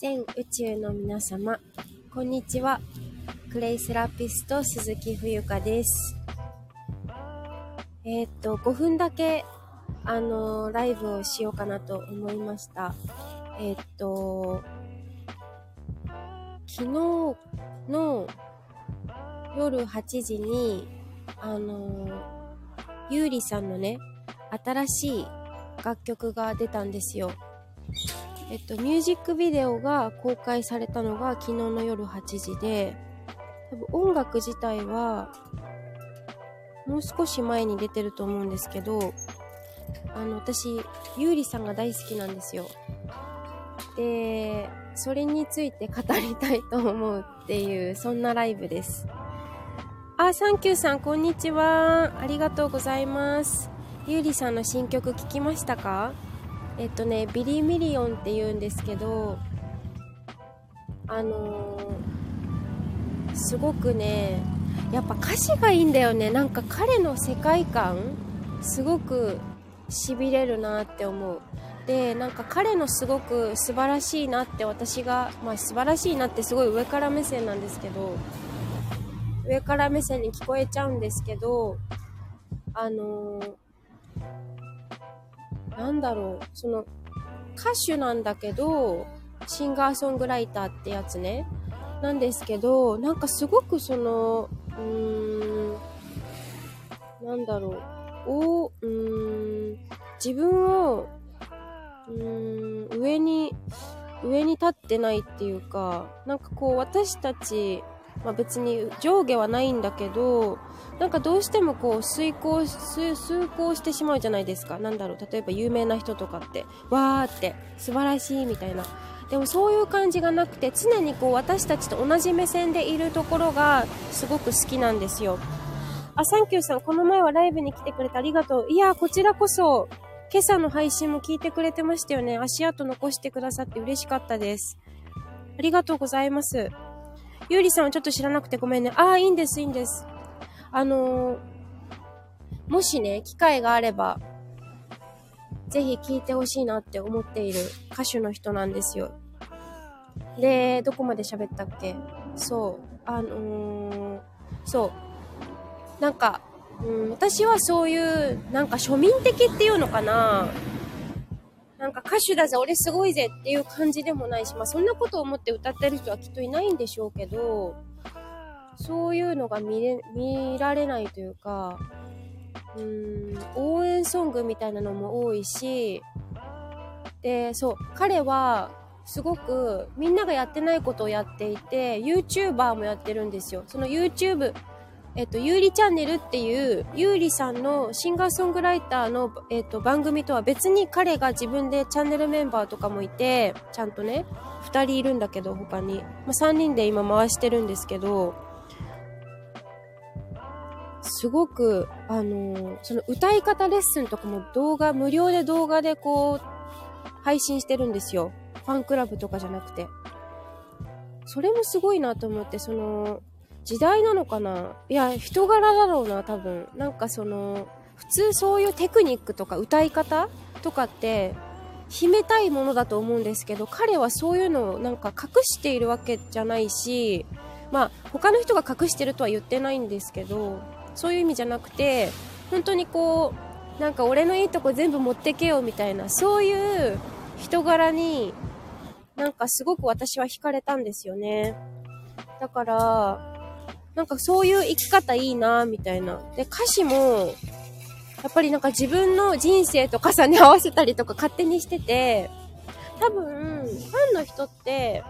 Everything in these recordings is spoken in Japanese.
全宇宙の皆様、こんにちは。クレイセラピスト鈴木冬香です。えーっと、5分だけ、あのライブをしようかなと思いました。えーっと、昨日の夜8時に、あのゆうりさんのね、新しい楽曲が出たんですよ。えっと、ミュージックビデオが公開されたのが昨日の夜8時で、多分音楽自体は、もう少し前に出てると思うんですけど、あの、私、ゆうりさんが大好きなんですよ。で、それについて語りたいと思うっていう、そんなライブです。あ、サンキューさん、こんにちは。ありがとうございます。優里さんの新曲聞きましたか？えっとね、ビリミリオンって言うんですけど、あのーすごくね、やっぱ歌詞がいいんだよね。なんか彼の世界観、すごく痺れるなって思う。で、なんか彼のすごく素晴らしいなって私が、まあ素晴らしいなってすごい上から目線なんですけど、上から目線に聞こえちゃうんですけど、あのーなんだろう、その、歌手なんだけど、シンガーソングライターってやつね。なんですけど、なんかすごくその、うーん、なんだろう、おうーん、自分を、うーん、上に、上に立ってないっていうか、なんかこう私たち、まあ別に上下はないんだけど、なんかどうしてもこう遂行遂行してしまうじゃないですか。なんだろう。例えば有名な人とかってわーって素晴らしいみたいな。でもそういう感じがなくて常にこう私たちと同じ目線でいるところがすごく好きなんですよ。あサンキューさんこの前はライブに来てくれてありがとう。いやこちらこそ今朝の配信も聞いてくれてましたよね。足跡残してくださって嬉しかったです。ありがとうございます。ゆうりさんはちょっと知らなくてごめんねああいいんですいいんですあのーもしね、機会があれば、ぜひ聴いてほしいなって思っている歌手の人なんですよ。で、どこまで喋ったっけ？そう、あのーそう。なんか、うん、私はそういう、なんか庶民的っていうのかななんか歌手だぜ、俺すごいぜっていう感じでもないし、まあそんなことを思って歌ってる人はきっといないんでしょうけど、そういうのが見れ、見られないというか、うーん、応援ソングみたいなのも多いし、で、そう、彼は、すごくみんながやってないことをやっていて、YouTuber もやってるんですよ。その YouTube、えっと、ゆうりチャンネルっていう、ゆうりさんのシンガーソングライターの、えっと、番組とは別に彼が自分でチャンネルメンバーとかもいて、ちゃんとね、二人いるんだけど、他に。まあ、三人で今回してるんですけど、すごく、あのーその歌い方レッスンとかも動画、無料で動画でこう、配信してるんですよ。ファンクラブとかじゃなくて。それもすごいなと思って、その、時代なのかな？いや、人柄だろうな、多分。なんかその、普通そういうテクニックとか歌い方？とかって、秘めたいものだと思うんですけど、彼はそういうのをなんか隠しているわけじゃないし、まあ、他の人が隠してるとは言ってないんですけど、そういう意味じゃなくて、本当にこう、なんか俺のいいとこ全部持ってけよみたいな、そういう人柄に、なんかすごく私は惹かれたんですよね。だから、なんかそういう生き方いいなみたいな。で、歌詞も、やっぱりなんか自分の人生と重ね合わせたりとか勝手にしてて、多分、ファンの人って、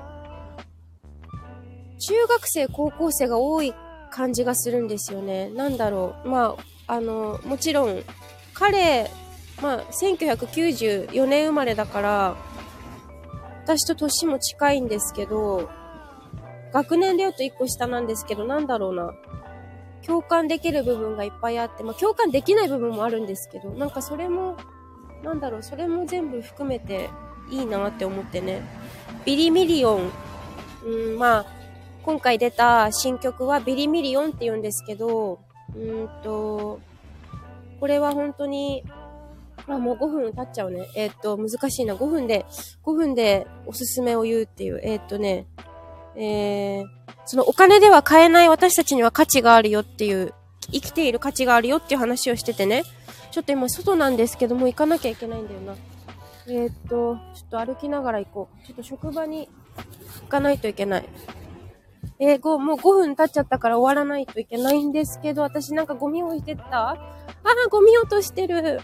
中学生、高校生が多い感じがするんですよね。なんだろう。まあ、あの、もちろん、彼、まあ、1994年生まれだから、私と年も近いんですけど、学年で言うと1個下なんですけど、なんだろうな。共感できる部分がいっぱいあって、まあ、共感できない部分もあるんですけど、なんかそれも、なんだろう、それも全部含めていいなって思ってね。ビリミリオン、うん、まあ、今回出た新曲はビリミリオンって言うんですけど、うんと、これは本当に、まあ、もう5分経っちゃうね。えー、っと、難しいな。5分で、5分でおすすめを言うっていう。えー、っとね、えー、そのお金では買えない私たちには価値があるよっていう、生きている価値があるよっていう話をしててね。ちょっと今外なんですけども行かなきゃいけないんだよな。えー、っと、ちょっと歩きながら行こう。ちょっと職場に行かないといけない。えー、もう5分経っちゃったから終わらないといけないんですけど、私なんかゴミ置いてった？あー、ゴミ落としてる。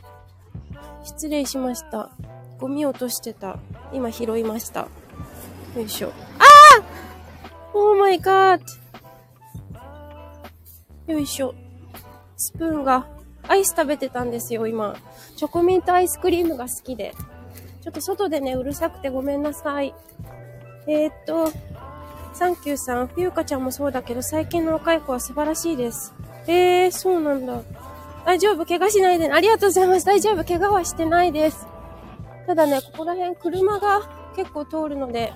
失礼しました。ゴミ落としてた。今拾いました。よいしょ。ああオーマイガーよいしょ。スプーンが、アイス食べてたんですよ、今。チョコミントアイスクリームが好きで。ちょっと外でね、うるさくてごめんなさい。えー、っと、サンキューさん、冬香ちゃんもそうだけど、最近の若い子は素晴らしいです。えー、そうなんだ。大丈夫？怪我しないで、ね、ありがとうございます。大丈夫？怪我はしてないです。ただね、ここら辺車が結構通るので、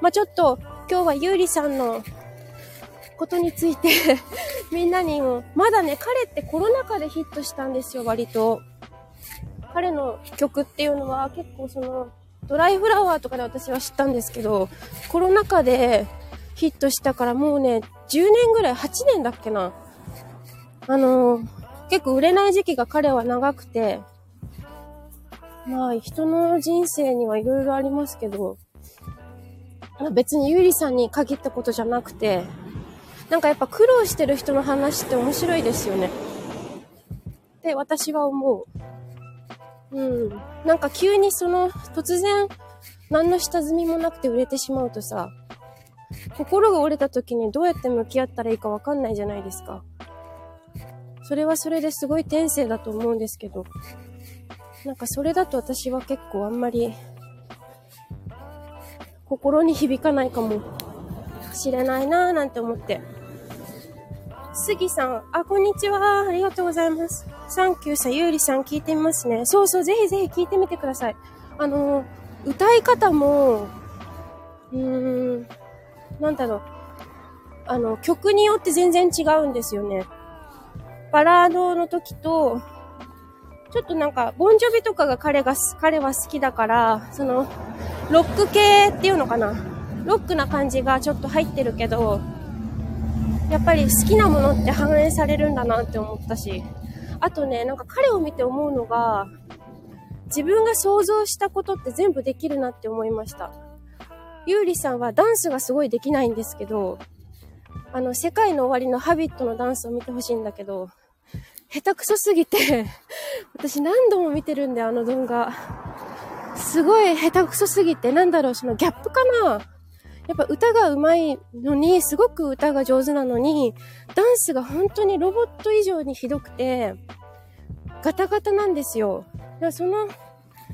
まあ、ちょっと今日はゆうりさんのことについて みんなにも、まだね、彼ってコロナ禍でヒットしたんですよ、割と。彼の曲っていうのは結構その、ドライフラワーとかで私は知ったんですけど、コロナ禍でヒットしたからもうね、10年ぐらい、8年だっけな。あのー、結構売れない時期が彼は長くて、まあ人の人生にはいろいろありますけど、別にゆりさんに限ったことじゃなくて、なんかやっぱ苦労してる人の話って面白いですよね。って私は思う。うん。なんか急にその突然何の下積みもなくて売れてしまうとさ、心が折れた時にどうやって向き合ったらいいかわかんないじゃないですか。それはそれですごい天性だと思うんですけど、なんかそれだと私は結構あんまり心に響かないかもしれないなぁなんて思って。杉さん、あ、こんにちは。ありがとうございます。サンキューさん、ゆうりさん聞いてみますね。そうそう、ぜひぜひ聞いてみてください。あの、歌い方も、うーん、なんだろう。あの、曲によって全然違うんですよね。バラードの時と、ちょっとなんか、ボンジョビとかが彼が、彼は好きだから、その、ロック系っていうのかな？ロックな感じがちょっと入ってるけど、やっぱり好きなものって反映されるんだなって思ったし、あとね、なんか彼を見て思うのが、自分が想像したことって全部できるなって思いました。ゆうりさんはダンスがすごいできないんですけど、あの、世界の終わりのハビットのダンスを見てほしいんだけど、下手くそすぎて 私何度も見てるんだよ、あの動画。すごい下手くそすぎて、なんだろう、そのギャップかなやっぱ歌が上手いのに、すごく歌が上手なのに、ダンスが本当にロボット以上にひどくて、ガタガタなんですよ。その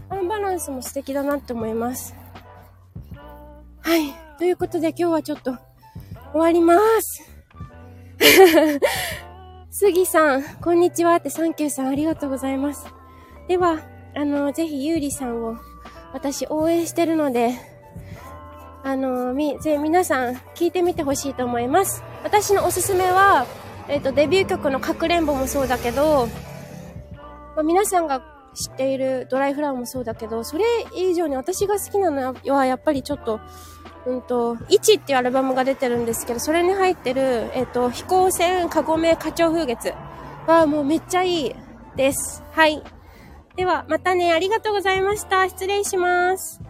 アンバランスも素敵だなって思います。はい。ということで今日はちょっと終わります。杉さん、こんにちはってサンキューさんありがとうございます。では、あの、ぜひゆうりさんを私応援してるので、あの、み、ぜ、皆さん聞いてみてほしいと思います。私のおすすめは、えっ、ー、と、デビュー曲のかくれんぼもそうだけど、まあ、皆さんが知っているドライフラワーもそうだけど、それ以上に私が好きなのはやっぱりちょっと、うんと、1っていうアルバムが出てるんですけど、それに入ってる、えっ、と、飛行船かごめ花鳥風月はもうめっちゃいいです。はい。では、またね、ありがとうございました。失礼します。